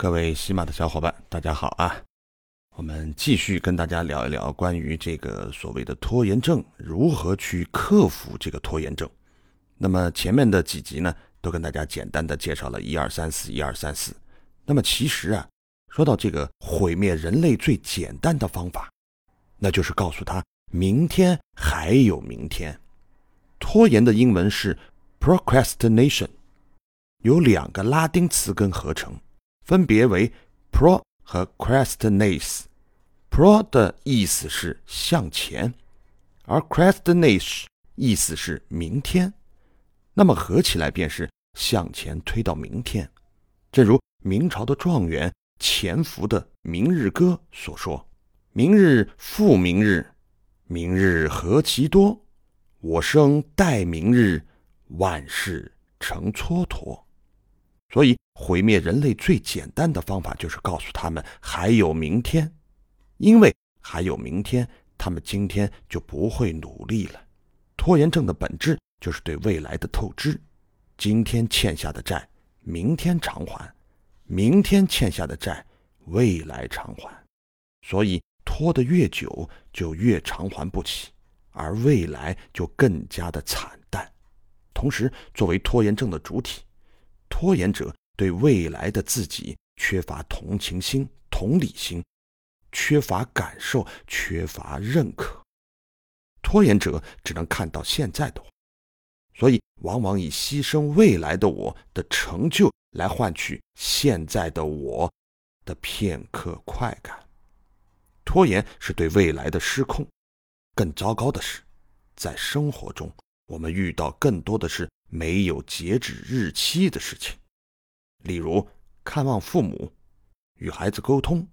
各位喜马的小伙伴，大家好啊！我们继续跟大家聊一聊关于这个所谓的拖延症，如何去克服这个拖延症。那么前面的几集呢，都跟大家简单的介绍了一二三四，一二三四。那么其实啊，说到这个毁灭人类最简单的方法，那就是告诉他明天还有明天。拖延的英文是 procrastination，由两个拉丁词根合成，分别为 pro 和 crastinate。pro 的意思是向前，而 crastinate 意思是明天。那么合起来便是向前推到明天，正如明朝的状元钱福的《明日歌》所说：“明日复明日，明日何其多，我生待明日，万事成蹉跎。”所以，毁灭人类最简单的方法就是告诉他们还有明天，因为还有明天，他们今天就不会努力了。拖延症的本质。就是对未来的透支，今天欠下的债，明天偿还；明天欠下的债，未来偿还。所以拖得越久，就越偿还不起，而未来就更加的惨淡。同时，作为拖延症的主体，拖延者对未来的自己缺乏同情心、同理心，缺乏感受，缺乏认可。拖延者只能看到现在的我。所以，往往以牺牲未来的我的成就来换取现在的我的片刻快感。拖延是对未来的失控。更糟糕的是，在生活中，我们遇到更多的是没有截止日期的事情，例如看望父母、与孩子沟通、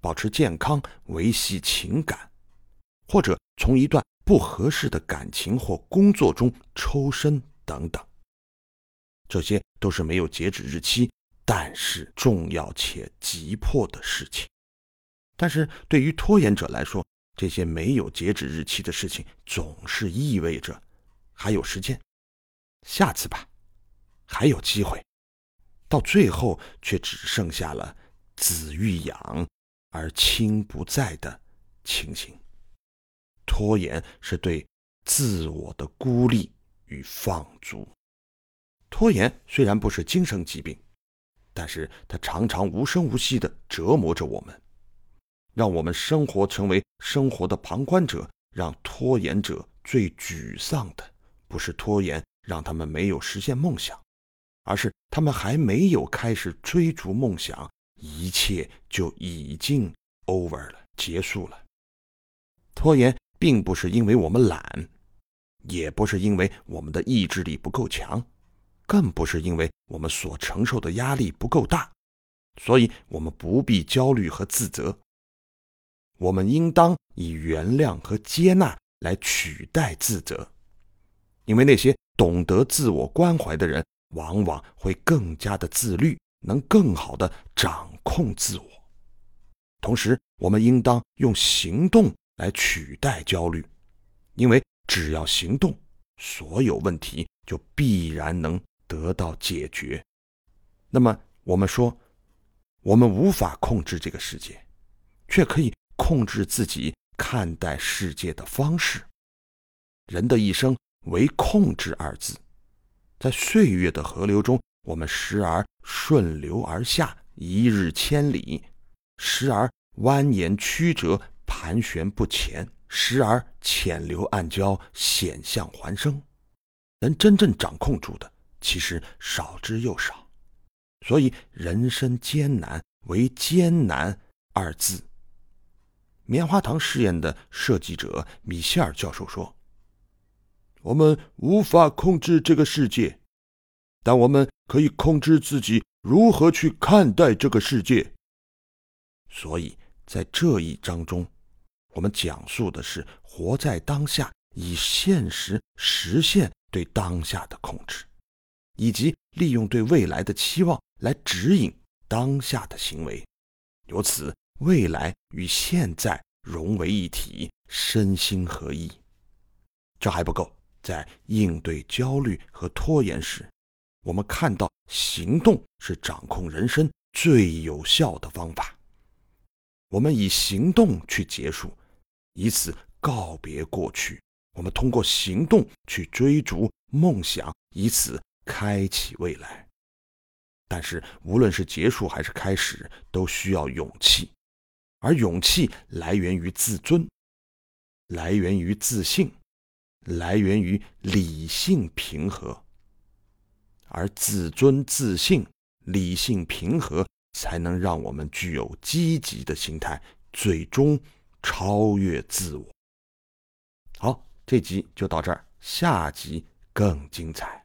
保持健康、维系情感，或者从一段。不合适的感情或工作中抽身等等，这些都是没有截止日期，但是重要且急迫的事情。但是对于拖延者来说，这些没有截止日期的事情总是意味着还有时间，下次吧，还有机会，到最后却只剩下了子欲养而亲不在的情形。拖延是对自我的孤立与放逐。拖延虽然不是精神疾病，但是它常常无声无息地折磨着我们，让我们生活成为生活的旁观者。让拖延者最沮丧的，不是拖延让他们没有实现梦想，而是他们还没有开始追逐梦想，一切就已经 over 了，结束了。拖延。并不是因为我们懒，也不是因为我们的意志力不够强，更不是因为我们所承受的压力不够大，所以我们不必焦虑和自责。我们应当以原谅和接纳来取代自责，因为那些懂得自我关怀的人，往往会更加的自律，能更好的掌控自我。同时，我们应当用行动。来取代焦虑，因为只要行动，所有问题就必然能得到解决。那么，我们说，我们无法控制这个世界，却可以控制自己看待世界的方式。人的一生为控制二字，在岁月的河流中，我们时而顺流而下，一日千里；时而蜿蜒曲折。盘旋不前，时而浅流暗礁，险象环生。能真正掌控住的，其实少之又少。所以，人生艰难，为艰难二字。棉花糖试验的设计者米歇尔教授说：“我们无法控制这个世界，但我们可以控制自己如何去看待这个世界。”所以在这一章中。我们讲述的是活在当下，以现实实现对当下的控制，以及利用对未来的期望来指引当下的行为，由此未来与现在融为一体，身心合一。这还不够，在应对焦虑和拖延时，我们看到行动是掌控人生最有效的方法。我们以行动去结束，以此告别过去。我们通过行动去追逐梦想，以此开启未来。但是，无论是结束还是开始，都需要勇气，而勇气来源于自尊，来源于自信，来源于理性平和。而自尊、自信、理性平和，才能让我们具有积极的心态，最终超越自我。好，这集就到这儿，下集更精彩。